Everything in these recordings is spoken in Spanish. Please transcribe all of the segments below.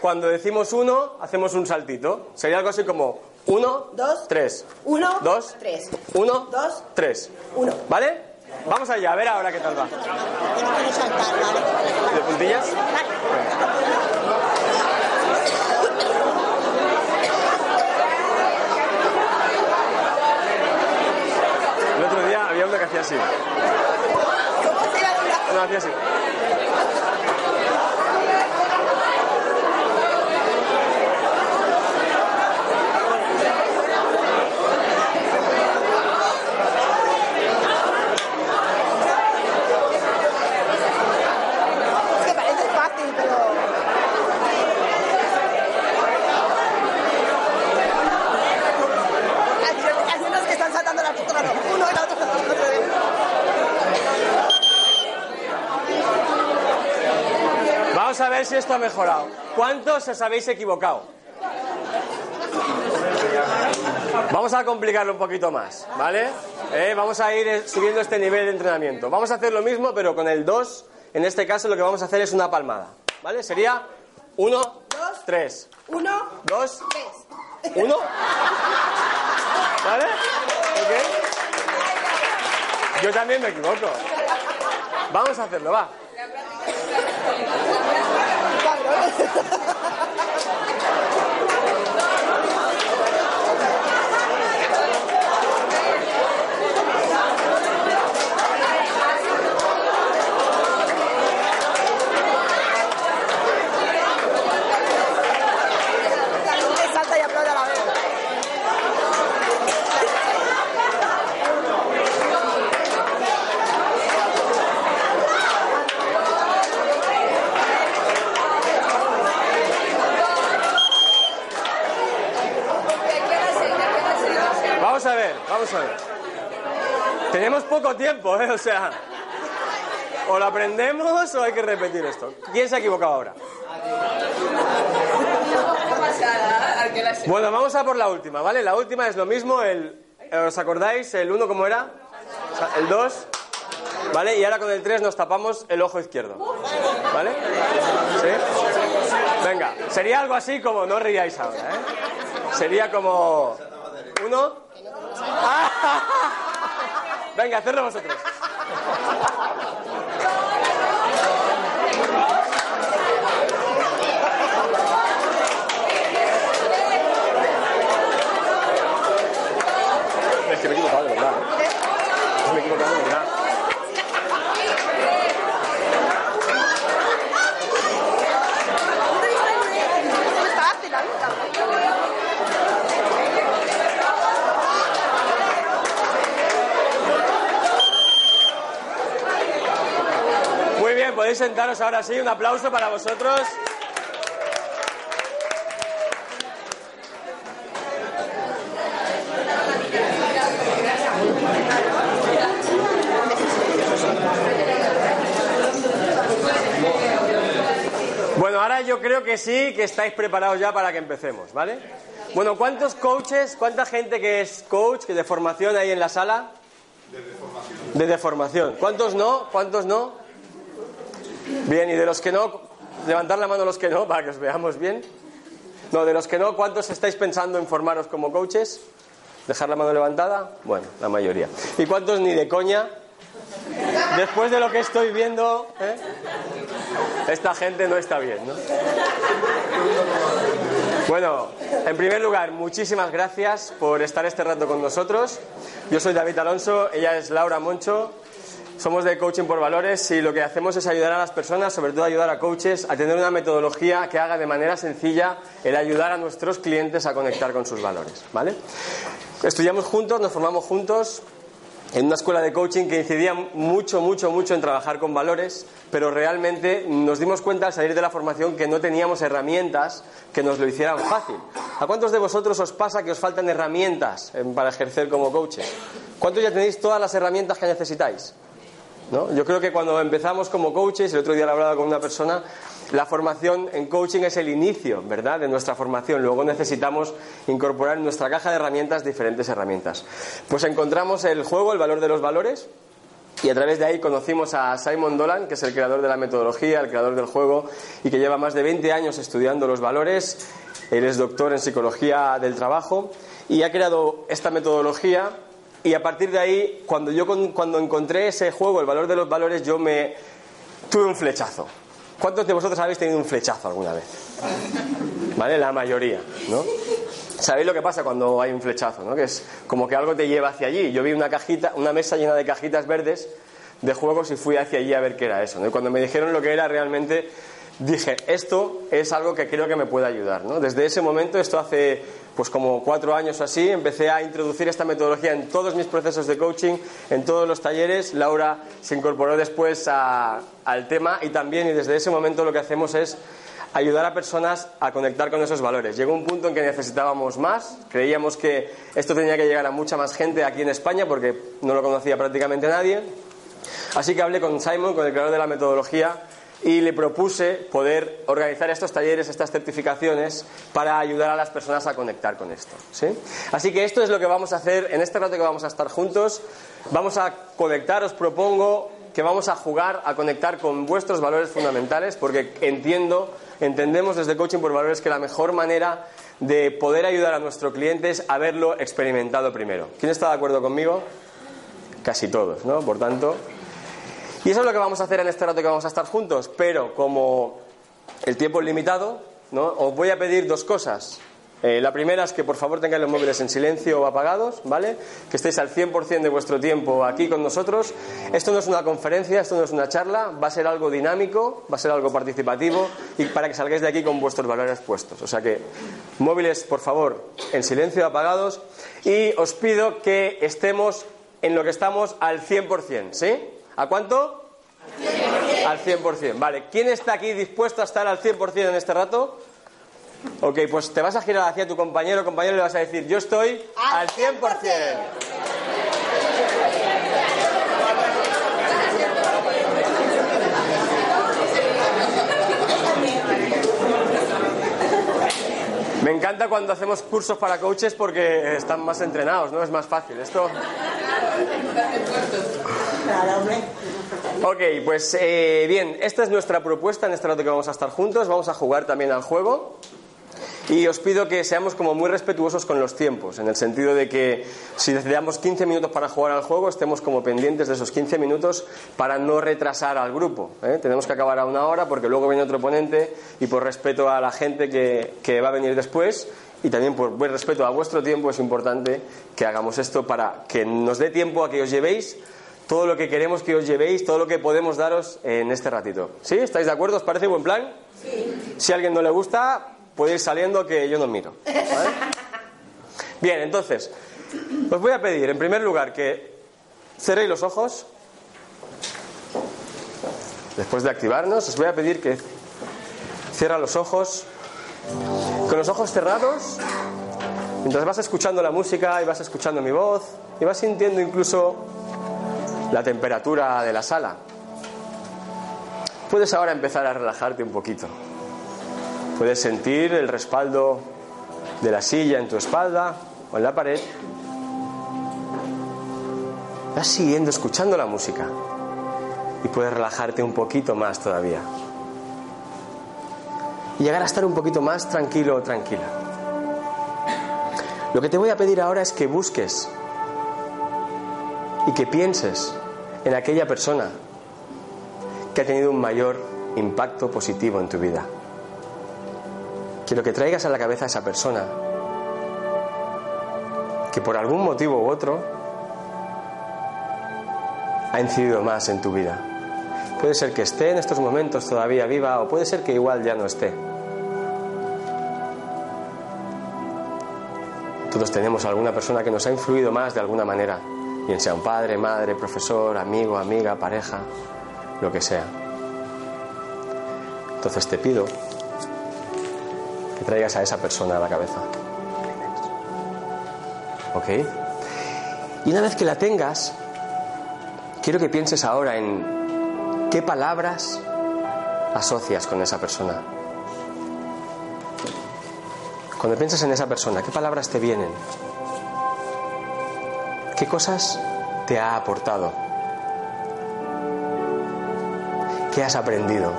cuando decimos uno, hacemos un saltito. Sería algo así como uno, Dos. tres. Uno, dos, tres. Uno, Dos. tres. Uno. ¿Vale? Vamos allá, a ver ahora qué tal va. ¿De puntillas? El otro día había uno que hacía así. ¿Cómo se llama? No, hacía así. Es que parece fácil, pero... Hay- Hay unos que están saltando la foto, uno y la otra saltando otra vez. Vamos a ver si esto ha mejorado. ¿Cuántos os habéis equivocado? Vamos a complicarlo un poquito más, ¿vale? Eh, vamos a ir eh, subiendo este nivel de entrenamiento. Vamos a hacer lo mismo, pero con el 2, en este caso lo que vamos a hacer es una palmada, ¿vale? Sería 1, Dos. 3, Uno, 2, tres. 1. ¿Vale? ¿Ok? Yo también me equivoco. Vamos a hacerlo, va. right. Tenemos poco tiempo, ¿eh? O sea, o lo aprendemos o hay que repetir esto. ¿Quién se ha equivocado ahora? Bueno, vamos a por la última, ¿vale? La última es lo mismo, el, ¿os acordáis? El 1 cómo era? El 2, ¿vale? Y ahora con el 3 nos tapamos el ojo izquierdo, ¿vale? Venga, sería algo así como, no ríais ahora, ¿eh? Sería como, uno, Venga, hacerlo vosotros. Es que me he equivocado de verdad. ¿eh? Me he equivocado de verdad. Es fácil, la vida. Muy bien, podéis sentaros ahora sí. Un aplauso para vosotros. Bueno, ahora yo creo que sí, que estáis preparados ya para que empecemos, ¿vale? Bueno, ¿cuántos coaches, cuánta gente que es coach, que de formación hay en la sala? De deformación. ¿Cuántos no? ¿Cuántos no? Bien, y de los que no, levantar la mano los que no, para que os veamos bien. No, de los que no, ¿cuántos estáis pensando en formaros como coaches? ¿Dejar la mano levantada? Bueno, la mayoría. ¿Y cuántos ni de coña? Después de lo que estoy viendo, ¿eh? esta gente no está bien, ¿no? Bueno, en primer lugar, muchísimas gracias por estar este rato con nosotros. Yo soy David Alonso, ella es Laura Moncho. Somos de Coaching por Valores y lo que hacemos es ayudar a las personas, sobre todo ayudar a coaches, a tener una metodología que haga de manera sencilla el ayudar a nuestros clientes a conectar con sus valores. ¿Vale? Estudiamos juntos, nos formamos juntos en una escuela de coaching que incidía mucho, mucho, mucho en trabajar con valores, pero realmente nos dimos cuenta al salir de la formación que no teníamos herramientas que nos lo hicieran fácil. ¿A cuántos de vosotros os pasa que os faltan herramientas eh, para ejercer como coaches? ¿Cuántos ya tenéis todas las herramientas que necesitáis? Yo creo que cuando empezamos como coaches, el otro día lo hablaba con una persona, la formación en coaching es el inicio, ¿verdad?, de nuestra formación. Luego necesitamos incorporar en nuestra caja de herramientas diferentes herramientas. Pues encontramos el juego, el valor de los valores, y a través de ahí conocimos a Simon Dolan, que es el creador de la metodología, el creador del juego, y que lleva más de 20 años estudiando los valores. Él es doctor en psicología del trabajo y ha creado esta metodología. Y a partir de ahí, cuando yo cuando encontré ese juego, el valor de los valores, yo me tuve un flechazo. ¿Cuántos de vosotros habéis tenido un flechazo alguna vez? ¿Vale? La mayoría, ¿no? ¿Sabéis lo que pasa cuando hay un flechazo? ¿no? Que es como que algo te lleva hacia allí. Yo vi una cajita, una mesa llena de cajitas verdes de juegos y fui hacia allí a ver qué era eso. ¿no? Y cuando me dijeron lo que era realmente dije, esto es algo que creo que me puede ayudar. ¿no? Desde ese momento, esto hace pues como cuatro años o así, empecé a introducir esta metodología en todos mis procesos de coaching, en todos los talleres. Laura se incorporó después al tema y también, y desde ese momento lo que hacemos es ayudar a personas a conectar con esos valores. Llegó un punto en que necesitábamos más, creíamos que esto tenía que llegar a mucha más gente aquí en España porque no lo conocía prácticamente nadie. Así que hablé con Simon, con el creador de la metodología, y le propuse poder organizar estos talleres, estas certificaciones, para ayudar a las personas a conectar con esto. ¿sí? Así que esto es lo que vamos a hacer en este rato que vamos a estar juntos. Vamos a conectar, os propongo que vamos a jugar a conectar con vuestros valores fundamentales, porque entiendo, entendemos desde Coaching por Valores que la mejor manera de poder ayudar a nuestro cliente es haberlo experimentado primero. ¿Quién está de acuerdo conmigo? Casi todos, ¿no? Por tanto, y eso es lo que vamos a hacer en este rato que vamos a estar juntos, pero como el tiempo es limitado, os voy a pedir dos cosas. Eh, la primera es que por favor tengáis los móviles en silencio o apagados, ¿vale? Que estéis al 100% de vuestro tiempo aquí con nosotros. Esto no es una conferencia, esto no es una charla, va a ser algo dinámico, va a ser algo participativo y para que salgáis de aquí con vuestros valores puestos. O sea que móviles, por favor, en silencio apagados y os pido que estemos en lo que estamos al 100%, ¿sí? ¿A cuánto? Al 100%. Vale, ¿quién está aquí dispuesto a estar al 100% en este rato? Ok, pues te vas a girar hacia tu compañero, compañero, y le vas a decir, yo estoy al 100%. Me encanta cuando hacemos cursos para coaches porque están más entrenados, ¿no? Es más fácil. Esto. Ok, pues eh, bien, esta es nuestra propuesta en este rato que vamos a estar juntos. Vamos a jugar también al juego. Y os pido que seamos como muy respetuosos con los tiempos, en el sentido de que si necesitamos 15 minutos para jugar al juego, estemos como pendientes de esos 15 minutos para no retrasar al grupo. ¿eh? Tenemos que acabar a una hora porque luego viene otro ponente y por respeto a la gente que, que va a venir después y también por buen respeto a vuestro tiempo es importante que hagamos esto para que nos dé tiempo a que os llevéis todo lo que queremos que os llevéis, todo lo que podemos daros en este ratito. ¿Sí? ¿Estáis de acuerdo? ¿Os parece buen plan? Sí. Si a alguien no le gusta, puede ir saliendo que yo no miro. Bien, entonces, os voy a pedir, en primer lugar, que cerréis los ojos. Después de activarnos, os voy a pedir que cierra los ojos. Con los ojos cerrados, mientras vas escuchando la música y vas escuchando mi voz y vas sintiendo incluso la temperatura de la sala. Puedes ahora empezar a relajarte un poquito. Puedes sentir el respaldo de la silla en tu espalda o en la pared. Vas siguiendo escuchando la música y puedes relajarte un poquito más todavía. Y llegar a estar un poquito más tranquilo o tranquila. Lo que te voy a pedir ahora es que busques y que pienses en aquella persona que ha tenido un mayor impacto positivo en tu vida. Quiero que traigas a la cabeza a esa persona que por algún motivo u otro ha incidido más en tu vida. Puede ser que esté en estos momentos todavía viva o puede ser que igual ya no esté. Todos tenemos alguna persona que nos ha influido más de alguna manera bien sea un padre, madre, profesor, amigo, amiga, pareja, lo que sea. Entonces te pido que traigas a esa persona a la cabeza. ¿Ok? Y una vez que la tengas, quiero que pienses ahora en qué palabras asocias con esa persona. Cuando piensas en esa persona, ¿qué palabras te vienen? ¿Qué cosas te ha aportado? ¿Qué has aprendido?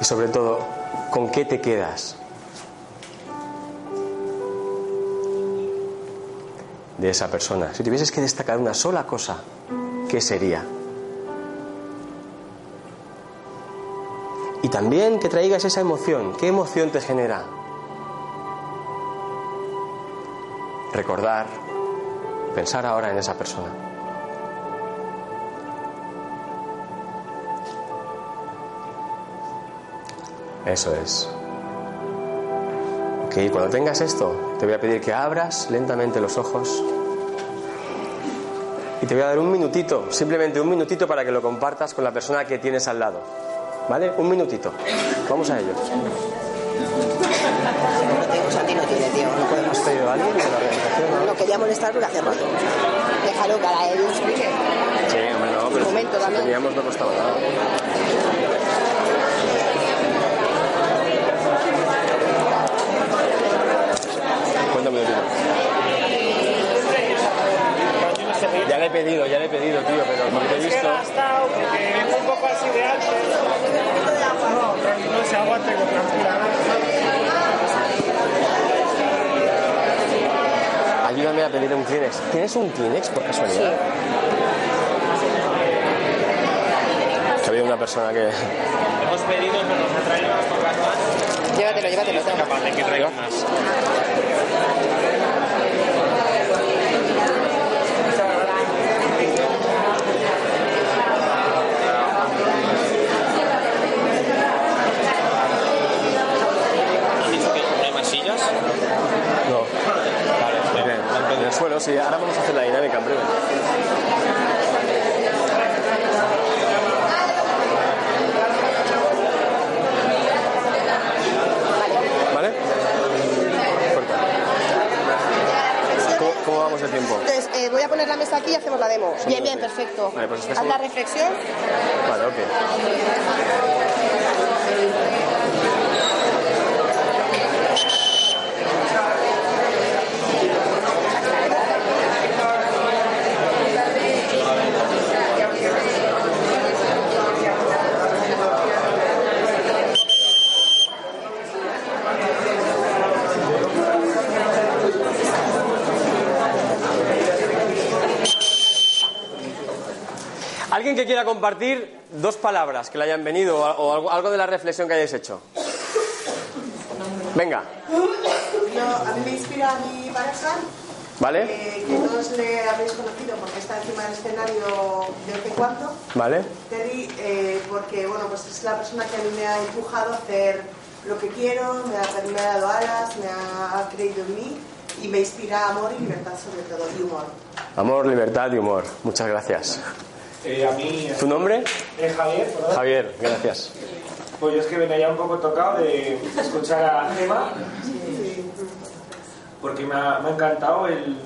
Y sobre todo, ¿con qué te quedas? de esa persona. Si tuvieses que destacar una sola cosa, ¿qué sería? Y también que traigas esa emoción. ¿Qué emoción te genera? Recordar, pensar ahora en esa persona. Eso es. Ok, cuando tengas esto, te voy a pedir que abras lentamente los ojos. Y te voy a dar un minutito, simplemente un minutito para que lo compartas con la persona que tienes al lado. ¿Vale? Un minutito. Vamos a ello. No quería molestar porque hace rato. Déjalo que a él explique. Sí, hombre, no, pero Un momento si también. teníamos no costaba nada. Cuéntame de ti. Ya le he pedido, ya le he pedido, tío, pero porque te he visto. gastado porque vengo un poco así de alto. No, tranquilo, se aguante con tranquilidad. Ayúdame a pedir un Kleenex. ¿Tienes un Kleenex por casualidad? Que había una persona que. Hemos pedido, pero nos ha traído unas pocas más. Llévatelo, llévatelo. Capaz de que traiga más. ¿Has dicho que no hay más sillas? No. Vale, bien. En el suelo, sí. Ahora vamos a hacer la dinámica en breve. ¿Vale? Corta. ¿Cómo, cómo vamos de tiempo? Entonces, eh, voy a poner la mesa aquí y hacemos la demo. Bien, bien, perfecto. Vale, pues Haz la reflexión. Vale, ok. ¿Alguien que quiera compartir dos palabras que le hayan venido o algo, de la reflexión que hayáis hecho? Venga, Yo, a mí me inspira mi pareja, ¿vale? eh, que todos le habéis conocido porque está encima del escenario de vez en cuando. ¿Vale? Terry, eh, porque bueno, pues es la persona que a mí me ha empujado a hacer lo que quiero, me ha, me ha dado alas, me ha, ha creído en mí y me inspira amor y libertad sobre todo, y humor. Amor, libertad y humor. Muchas gracias. Eh, a mí, ¿Tu nombre? eh, Javier, ¿verdad? Javier, gracias. Pues yo es que venía ya un poco tocado de escuchar a Gemma, porque me ha, me ha encantado el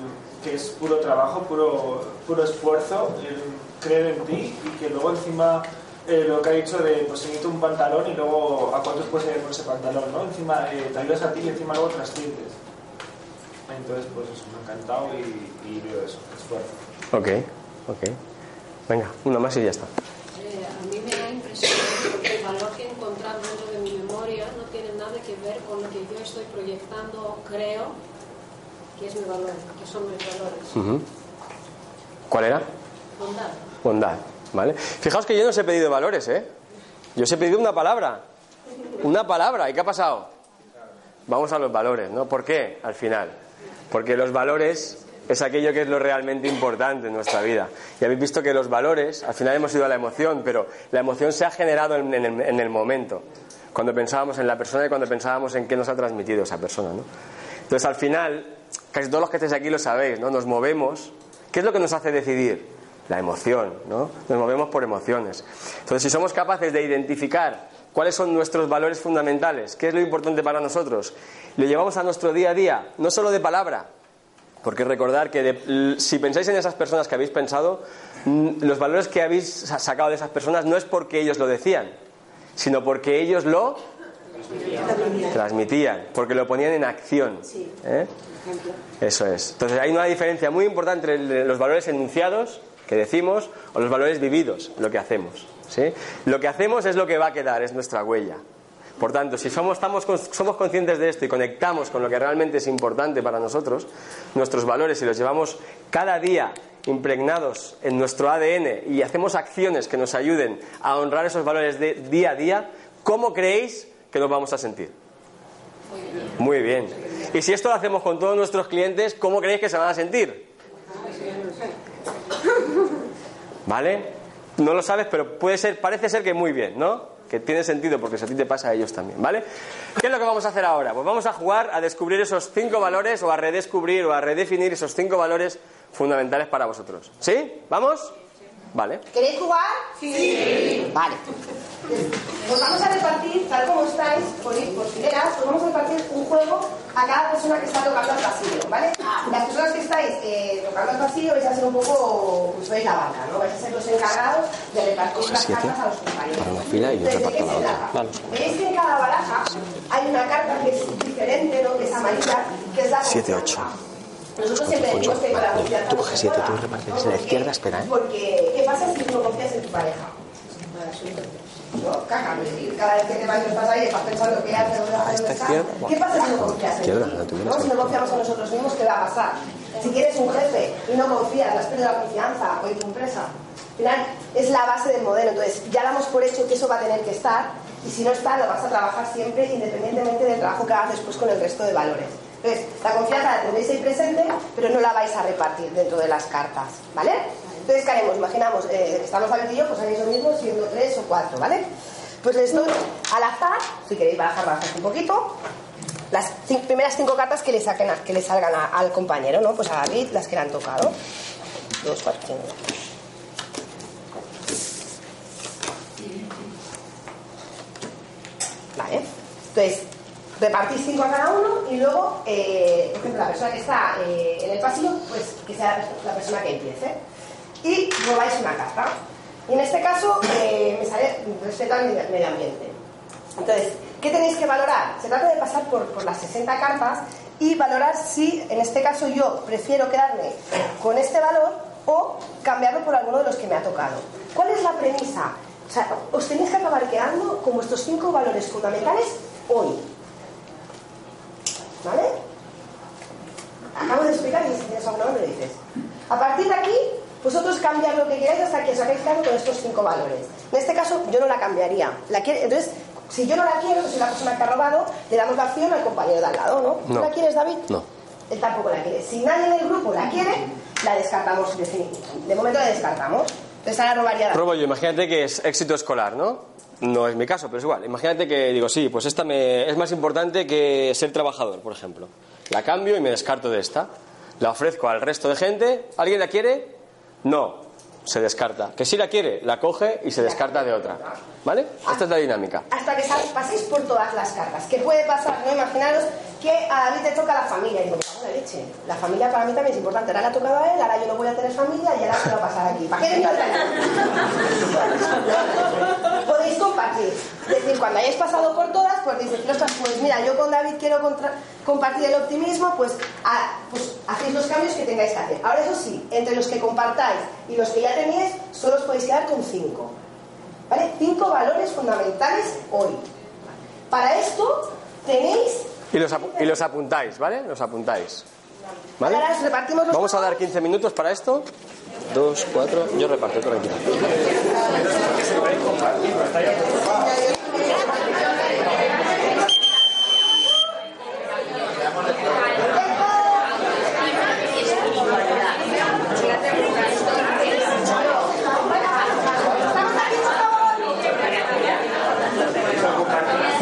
que es puro trabajo, puro, puro esfuerzo, el creer en ti y que luego encima eh, lo que ha dicho de pues se un pantalón y luego a cuántos puedes ir con ese pantalón, ¿no? Encima eh, te ayudas a ti y encima luego trasciendes. Entonces, pues eso, me ha encantado y, y veo eso, esfuerzo. Ok, ok. Venga, una más y ya está. Eh, a mí me da impresión que el valor que he encontrado dentro de mi memoria no tiene nada que ver con lo que yo estoy proyectando, creo, que es mi valor, que son mis valores. ¿Cuál era? Bondad. Bondad, ¿vale? Fijaos que yo no os he pedido valores, ¿eh? Yo os he pedido una palabra. Una palabra. ¿Y qué ha pasado? Vamos a los valores, ¿no? ¿Por qué? Al final. Porque los valores es aquello que es lo realmente importante en nuestra vida. Y habéis visto que los valores, al final hemos ido a la emoción, pero la emoción se ha generado en, el, en el momento. Cuando pensábamos en la persona y cuando pensábamos en qué nos ha transmitido esa persona, ¿no? Entonces, al final, casi todos los que estéis aquí lo sabéis, ¿no? Nos movemos. ¿Qué es lo que nos hace decidir? La emoción, ¿no? Nos movemos por emociones. Entonces, si somos capaces de identificar cuáles son nuestros valores fundamentales, qué es lo importante para nosotros, lo llevamos a nuestro día a día, no solo de palabra, porque recordar que de- si pensáis en esas personas que habéis pensado, los valores que habéis sa- sacado de esas personas no es porque ellos lo decían, sino porque ellos lo transmitían, porque lo ponían en acción. ¿eh? Eso es. Entonces hay una diferencia muy importante entre los valores enunciados que decimos o los valores vividos, lo que hacemos. ¿sí? Lo que hacemos es lo que va a quedar, es nuestra huella. Por tanto, si somos, estamos, somos conscientes de esto y conectamos con lo que realmente es importante para nosotros, nuestros valores, y los llevamos cada día impregnados en nuestro ADN y hacemos acciones que nos ayuden a honrar esos valores de día a día, ¿cómo creéis que nos vamos a sentir? Muy bien. Y si esto lo hacemos con todos nuestros clientes, ¿cómo creéis que se van a sentir? ¿Vale? No lo sabes, pero puede ser, parece ser que muy bien, ¿no? Que tiene sentido porque si a ti te pasa a ellos también, ¿vale? ¿Qué es lo que vamos a hacer ahora? Pues vamos a jugar a descubrir esos cinco valores o a redescubrir o a redefinir esos cinco valores fundamentales para vosotros. ¿Sí? ¿Vamos? Vale. ¿Queréis jugar? Sí. Vale. Pues vamos a repartir, tal como estáis, por, por fileras, pues vamos a repartir un juego a cada persona que está tocando el pasillo, ¿vale? Las personas que estáis eh, tocando el pasillo vais a ser un poco, pues veis la banca, ¿no? Vais a ser los encargados de repartir las siete cartas a los compañeros. para una fila y yo Entonces, ¿de qué reparto se la otra. Vale. Veis que en cada baraja hay una carta que es diferente, ¿no? Que es amarilla, que es la Siete, confianza. ocho. Nosotros siempre decimos que con la confianza Tú coges siete, tú repartes a la izquierda, espera, ¿eh? Porque, ¿qué pasa si no confías en tu pareja? ¿No? Caja, y cada vez que te vas, estás ahí, estás pensando qué haces, estás. izquierda, ¿Qué pasa si no confías en ti? ¿no? Si no confiamos en nosotros mismos, ¿qué va a pasar? Si quieres un jefe y no confías, has perdido la confianza o en tu empresa. Al final, es la base del modelo. Entonces, ya damos por hecho que eso va a tener que estar y si no está, lo vas a trabajar siempre independientemente del trabajo que hagas después con el resto de valores. Entonces, la confianza la tendréis ahí presente, pero no la vais a repartir dentro de las cartas, ¿vale? Entonces, ¿qué haremos? Imaginamos, eh, estamos David y yo, pues haréis lo mismo siendo tres o cuatro, ¿vale? Pues les doy al azar, si queréis barajar, barajar un poquito, las primeras cinco cartas que le, saquen que le salgan al compañero, ¿no? Pues a David, las que le han tocado. Dos, cuatro, cinco. Vale. Entonces, repartís cinco a cada uno y luego, eh, por ejemplo, la persona que está eh, en el pasillo, pues que sea la persona que empiece. Y robáis una carta. Y en este caso, eh, me sale respeto al medio ambiente. Entonces, ¿qué tenéis que valorar? Se trata de pasar por, por las 60 cartas y valorar si, en este caso, yo prefiero quedarme con este valor o cambiarlo por alguno de los que me ha tocado. ¿Cuál es la premisa? O sea, os tenéis que acabar quedando con vuestros cinco valores fundamentales hoy. ¿Vale? Acabo de explicar y si tienes alguna duda me lo dices. A partir de aquí, vosotros cambiad lo que queráis hasta que os hagáis claro con estos cinco valores. En este caso, yo no la cambiaría. La quiere- entonces, si yo no la quiero, soy la persona que ha robado, le damos la opción al compañero de al lado, ¿no? ¿Tú No. la quieres, David? No. Él tampoco la quiere. Si nadie del grupo la quiere, la descartamos definitivamente. De momento la descartamos. Entonces ahora robaría David. Robo yo, imagínate que es éxito escolar, ¿no? No es mi caso, pero es igual. Imagínate que digo, sí, pues esta me, es más importante que ser trabajador, por ejemplo. La cambio y me descarto de esta. La ofrezco al resto de gente. ¿Alguien la quiere? No. Se descarta. Que si la quiere, la coge y se descarta de otra. ¿Vale? Esta es la dinámica. hasta que paséis por todas las cartas. ¿Qué puede pasar? No imaginaros que a David le toca la familia. Y digo, la leche. La familia para mí también es importante. Ahora le ha tocado a él, ahora yo no voy a tener familia y ahora se va a pasar aquí. ¿Para qué? Podéis compartir. Es decir, cuando hayáis pasado por todas, pues dices, "Ostras, pues mira, yo con David quiero contra- compartir el optimismo, pues, pues hacéis los cambios que tengáis que hacer. Ahora, eso sí, entre los que compartáis y los que ya teníais, solo os podéis quedar con cinco. ¿Vale? Cinco valores fundamentales hoy. Para esto tenéis... Y los, apu- y los apuntáis, ¿vale? Los apuntáis. ¿Vale? Ahora os repartimos los Vamos a dar 15 minutos para esto. Dos, cuatro. Yo reparto, tranquilo.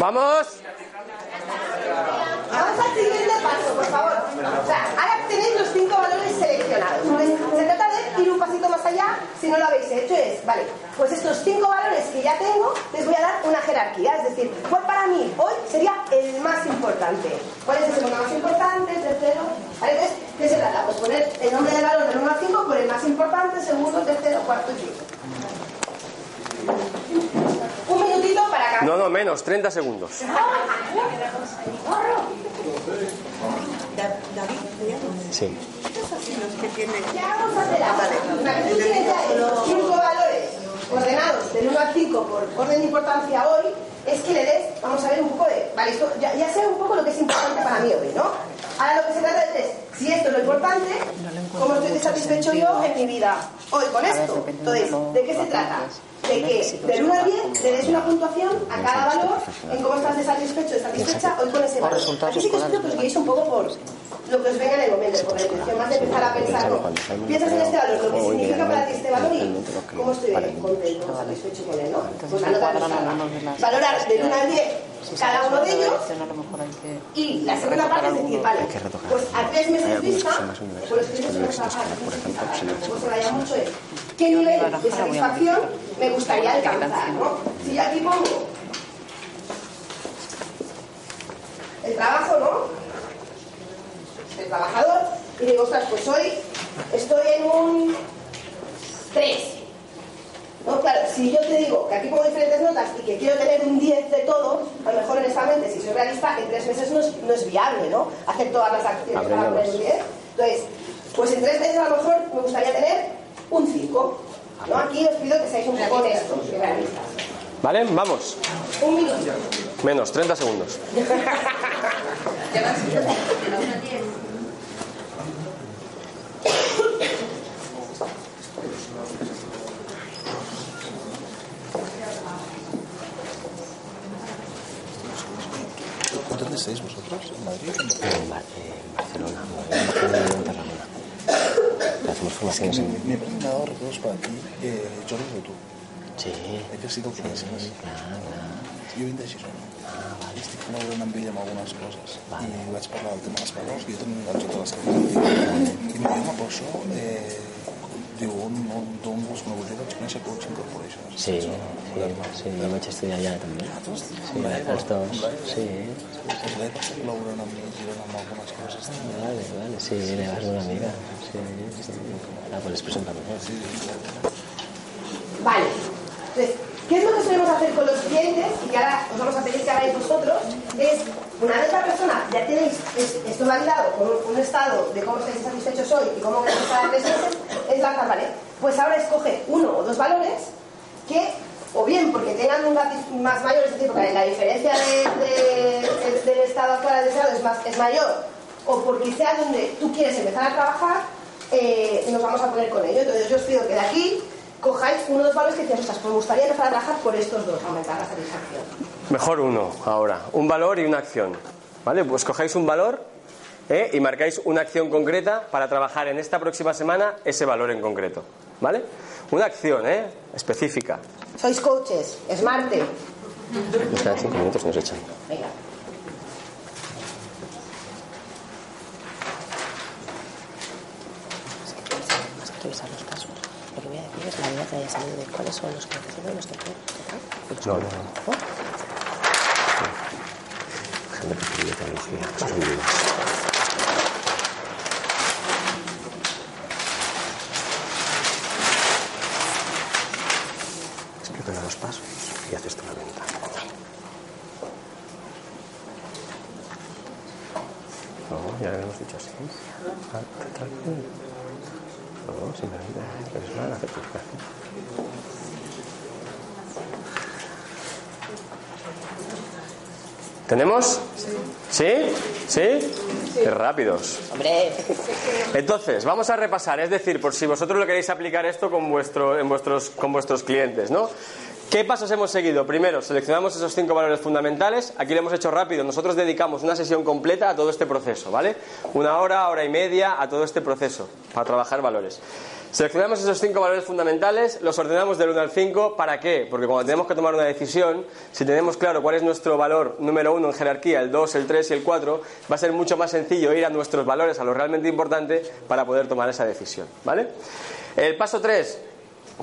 ¡Vamos! Vamos al siguiente paso, por favor. O sea, ahora tenéis los cinco valores seleccionados. Se trata de ir un pasito más allá si no lo habéis hecho. Es, vale, pues estos cinco valores que ya tengo, les voy a una jerarquía. Es decir, ¿cuál para mí hoy sería el más importante? ¿Cuál es el segundo más importante, el tercero? ¿Vale? Entonces, ¿qué se trata? Pues poner el nombre del valor del 1 al 5 por el más importante, segundo, tercero, cuarto y quinto. Un minutito para cada No, no, menos, 30 segundos. Sí. Ya vamos a hacer ahora. Tú tienes ya los cinco valores ordenados del 1 al 5 por orden de importancia hoy, es que le des, vamos a ver un poco de, vale, esto ya, ya sé un poco lo que es importante para mí hoy, ¿no? Ahora lo que se trata es, si esto es lo importante, ¿cómo estoy satisfecho yo en mi vida hoy con esto? Entonces, ¿de qué se trata? De que del 1 al 10 le des una puntuación a cada valor en cómo estás de satisfecho, de satisfecha hoy con ese valor. Aquí sí que os pido que os guiéis un poco por lo que os venga en el momento, por la intención más de empezar a pensar, ¿no? Piensas en este valor, lo que significa para ti este valor y cómo estoy contento, satisfecho con él, ¿no? Pues la nota nos Valorar del 1 al 10 cada uno de ellos. Y la segunda parte es decir, vale, pues a tres meses vista, pues los tres meses trabajar, pues se vaya mucho es qué nivel de satisfacción me gustaría alcanzar, ¿no? Si yo aquí pongo el trabajo, ¿no? El trabajador, y digo, ostras, pues hoy estoy en un 3. No, claro, si yo te digo que aquí pongo diferentes notas y que quiero tener un 10 de todo, a lo mejor honestamente, si soy realista, en tres meses no es, no es viable, ¿no? Hacer todas las acciones para poner un 10. Entonces, pues en tres meses a lo mejor me gustaría tener un 5. ¿no? Aquí os pido que seáis un poco honestos y realistas. ¿Vale? Vamos. Un minuto. Menos, 30 segundos. ¿Dónde estáis vosotros? ¿En Madrid? En, Bar- en Barcelona, en Tarragona. Hacemos formaciones en... Me he presentado recuerdos para ti, eh, Jordi de tu. Sí, He que sido francès. clar, clar. Jo vinc de Girona. Ah, vale. Estic col·laborant amb ell amb algunes coses. Vale. I vaig parlar del tema dels valors, que jo tenia un ganxo de les antiques. I em diu, això, eh, diu, on, on, on vols conegut? Jo vaig conèixer Coaching Corporation. Sí, sí, sí, jo vaig estudiar allà també. Sí, els dos, sí. Pues l'he passat col·laborant amb algunes coses. Vale, vale, sí, le vas a una amiga. Sí, sí. Ah, pues. Vale. Entonces, ¿qué es lo que solemos hacer con los clientes? Y que ahora os vamos a pedir que hagáis vosotros. Es, una vez la persona ya tenéis es- esto validado con un, un estado de cómo estáis satisfechos hoy y cómo queréis estar en tres meses, es lanzar, ¿vale? Pues ahora escoge uno o dos valores que, o bien porque tengan un gratis más mayor, es decir, porque la diferencia de- de- de- del estado actual al deseado es, más, es mayor, o porque sea donde tú quieres empezar a trabajar, eh, nos vamos a poner con ello. Entonces yo os pido que de aquí cojáis uno de los valores que decías, ostras, pues me gustaría empezar a trabajar por estos dos, aumentar la satisfacción. Mejor uno ahora. Un valor y una acción. ¿Vale? Pues cogéis un valor ¿eh? y marcáis una acción concreta para trabajar en esta próxima semana ese valor en concreto. ¿Vale? Una acción ¿eh? específica. Sois coaches, smarte. Nos quedan cinco minutos nos echan. Venga. Revisar los casos. Lo que voy a decir es la duda que haya salido de cuáles son los que han sido los que y los No, que no, no. Gente que estudia teología. Son vivos. Explícale los pasos y haces tú la venta. No, ya lo hemos dicho así. Ah, ¿qué tal? Es una. ¿Tenemos? ¿Sí? ¿Sí? Qué rápidos. Hombre, Entonces, vamos a repasar, es decir, por si vosotros lo queréis aplicar esto con, vuestro, en vuestros, con vuestros clientes, ¿no? ¿Qué pasos hemos seguido? Primero, seleccionamos esos cinco valores fundamentales. Aquí lo hemos hecho rápido. Nosotros dedicamos una sesión completa a todo este proceso, ¿vale? Una hora, hora y media a todo este proceso para trabajar valores. Seleccionamos esos cinco valores fundamentales, los ordenamos del 1 al 5. ¿Para qué? Porque cuando tenemos que tomar una decisión, si tenemos claro cuál es nuestro valor número 1 en jerarquía, el 2, el 3 y el 4, va a ser mucho más sencillo ir a nuestros valores, a lo realmente importante, para poder tomar esa decisión. ¿Vale? El paso 3,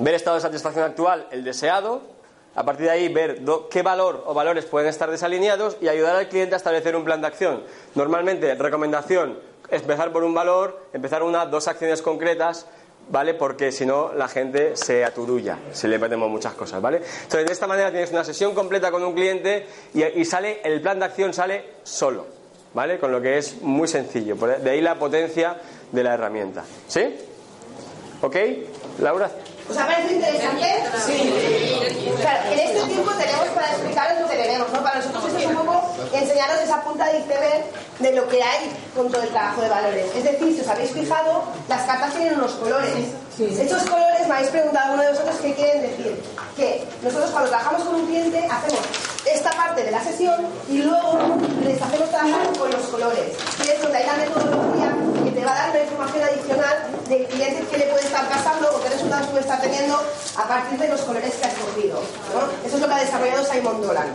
ver estado de satisfacción actual, el deseado, a partir de ahí ver do- qué valor o valores pueden estar desalineados y ayudar al cliente a establecer un plan de acción. Normalmente, recomendación, empezar por un valor, empezar una, dos acciones concretas, ¿vale? Porque si no, la gente se aturulla, si le metemos muchas cosas, ¿vale? Entonces, de esta manera tienes una sesión completa con un cliente y, y sale, el plan de acción sale solo, ¿vale? Con lo que es muy sencillo. De ahí la potencia de la herramienta. ¿Sí? ¿Ok? Laura. ¿Os ha parecido interesante? Sí. Claro, en este tiempo tenemos para explicaros lo que tenemos, ¿no? Para nosotros eso es un poco enseñaros esa punta de iceberg de lo que hay con todo el trabajo de valores. Es decir, si os habéis fijado, las cartas tienen unos colores. Estos colores, me habéis preguntado alguno de vosotros qué quieren decir. Que nosotros cuando trabajamos con un cliente hacemos esta parte de la sesión y luego les hacemos trabajar con los colores. Que es donde hay la metodología que te va a dar una información adicional del cliente que le puede estar pasando o qué resultados puede estar teniendo a partir de los colores que ha escogido. ¿no? Eso es lo que ha desarrollado Simon Dolan.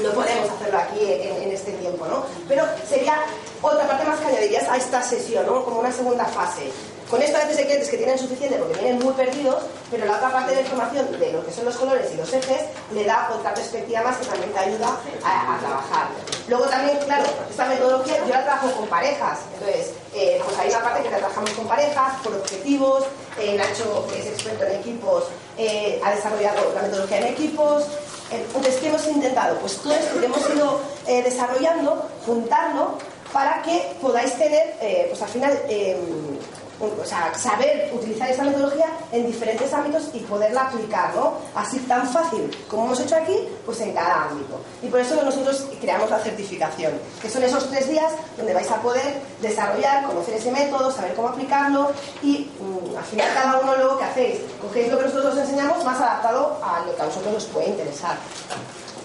No podemos hacerlo aquí en, este tiempo, ¿no? Pero sería otra parte más que añadirías a esta sesión, ¿no? Como una segunda fase. Con esto a veces hay clientes que tienen suficiente porque vienen muy perdidos, pero la otra parte de información de lo que son los colores y los ejes le da otra perspectiva más que también te ayuda a, a trabajar. Luego también, claro, esta metodología yo la trabajo con parejas, entonces eh, pues hay una parte que la trabajamos con parejas, por objetivos, eh, Nacho, que es experto en equipos, eh, ha desarrollado la metodología en equipos, entonces, ¿qué hemos intentado? Pues todo esto que hemos ido eh, desarrollando, juntarlo para que podáis tener, eh, pues al final, eh, o sea, saber utilizar esa metodología en diferentes ámbitos y poderla aplicar, ¿no? Así tan fácil como hemos hecho aquí, pues en cada ámbito. Y por eso nosotros creamos la certificación, que son esos tres días donde vais a poder desarrollar, conocer ese método, saber cómo aplicarlo y mm, al final cada uno luego que hacéis, cogéis lo que nosotros os enseñamos más adaptado a lo que a vosotros os puede interesar.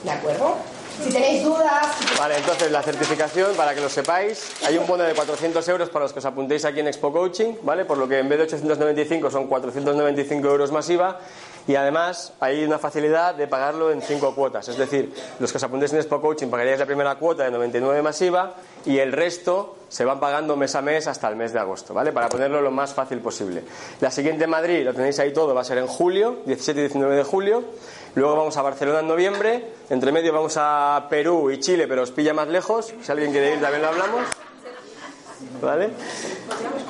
¿De acuerdo? Si tenéis dudas, Vale, entonces la certificación, para que lo sepáis, hay un bono de 400 euros para los que os apuntéis aquí en Expo Coaching, ¿vale? Por lo que en vez de 895 son 495 euros más IVA. Y además hay una facilidad de pagarlo en cinco cuotas. Es decir, los que os apuntéis en Expo Coaching pagaríais la primera cuota de 99 más IVA y el resto se van pagando mes a mes hasta el mes de agosto, ¿vale? Para ponerlo lo más fácil posible. La siguiente en Madrid, lo tenéis ahí todo, va a ser en julio, 17 y 19 de julio. Luego vamos a Barcelona en noviembre. Entre medio vamos a Perú y Chile, pero os pilla más lejos. Si alguien quiere ir, también lo hablamos. ¿Vale?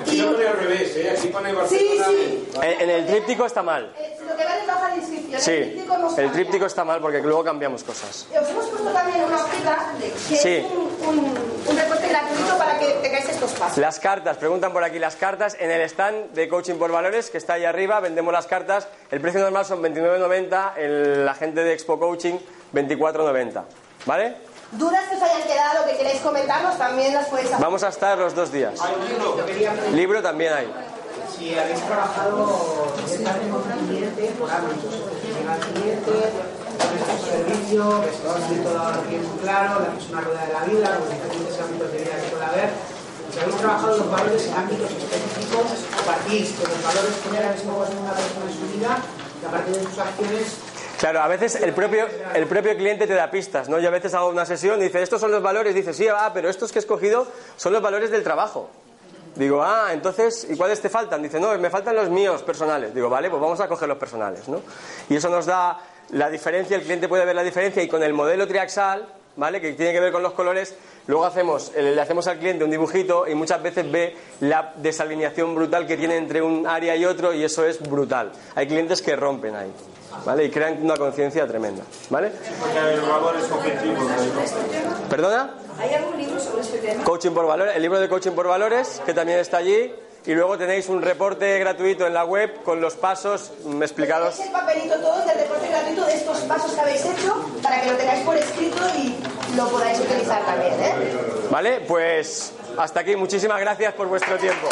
Al revés, ¿eh? Barcelona. sí. En, en el tríptico está mal. eh, lo que vale es baja la inscripción. El Sí, tríptico hemos el tríptico está mal porque luego cambiamos cosas. Os hemos puesto también una hojita de- que Sí. es un, un, un reporte gratuito para que tengáis estos pasos. Las cartas, preguntan por aquí las cartas. En el stand de Coaching por Valores, que está ahí arriba, vendemos las cartas. El precio normal son 29,90. El la gente de Expo Coaching, 24,90. ¿Vale? Dudas que os hayan quedado, que queréis comentarnos, también las podéis hacer. Vamos a estar los dos días. Libro también hay. Si habéis trabajado directamente con un cliente por ámbitos, llega al cliente, servicio, todo así todo bien claro, haces una rueda de la vida, los diferentes ámbitos de vida que puede haber. Si habéis trabajado los valores en ámbitos específicos, partís que los valores generales que en una persona en su vida, y a partir de sus acciones Claro, a veces el propio, el propio cliente te da pistas, ¿no? Yo a veces hago una sesión y dice, estos son los valores, dice, sí, ah, pero estos que he escogido son los valores del trabajo. Digo, ah, entonces, ¿y cuáles te faltan? Dice, no, me faltan los míos personales. Digo, vale, pues vamos a coger los personales, ¿no? Y eso nos da la diferencia, el cliente puede ver la diferencia y con el modelo triaxal, ¿vale? Que tiene que ver con los colores, luego hacemos, eh, le hacemos al cliente un dibujito y muchas veces ve la desalineación brutal que tiene entre un área y otro y eso es brutal. Hay clientes que rompen ahí, ¿vale? Y crean una conciencia tremenda, ¿vale? Valores objetivos. ¿no? ¿Perdona? ¿Hay algún libro sobre este tema? Coaching por Valores, el libro de Coaching por Valores, que también está allí. Y luego tenéis un reporte gratuito en la web con los pasos mm, explicados. El papelito todo del reporte gratuito de estos pasos que habéis hecho para que lo tengáis por escrito y lo podáis utilizar también, ¿eh? ¿Vale? Pues hasta aquí. Muchísimas gracias por vuestro tiempo.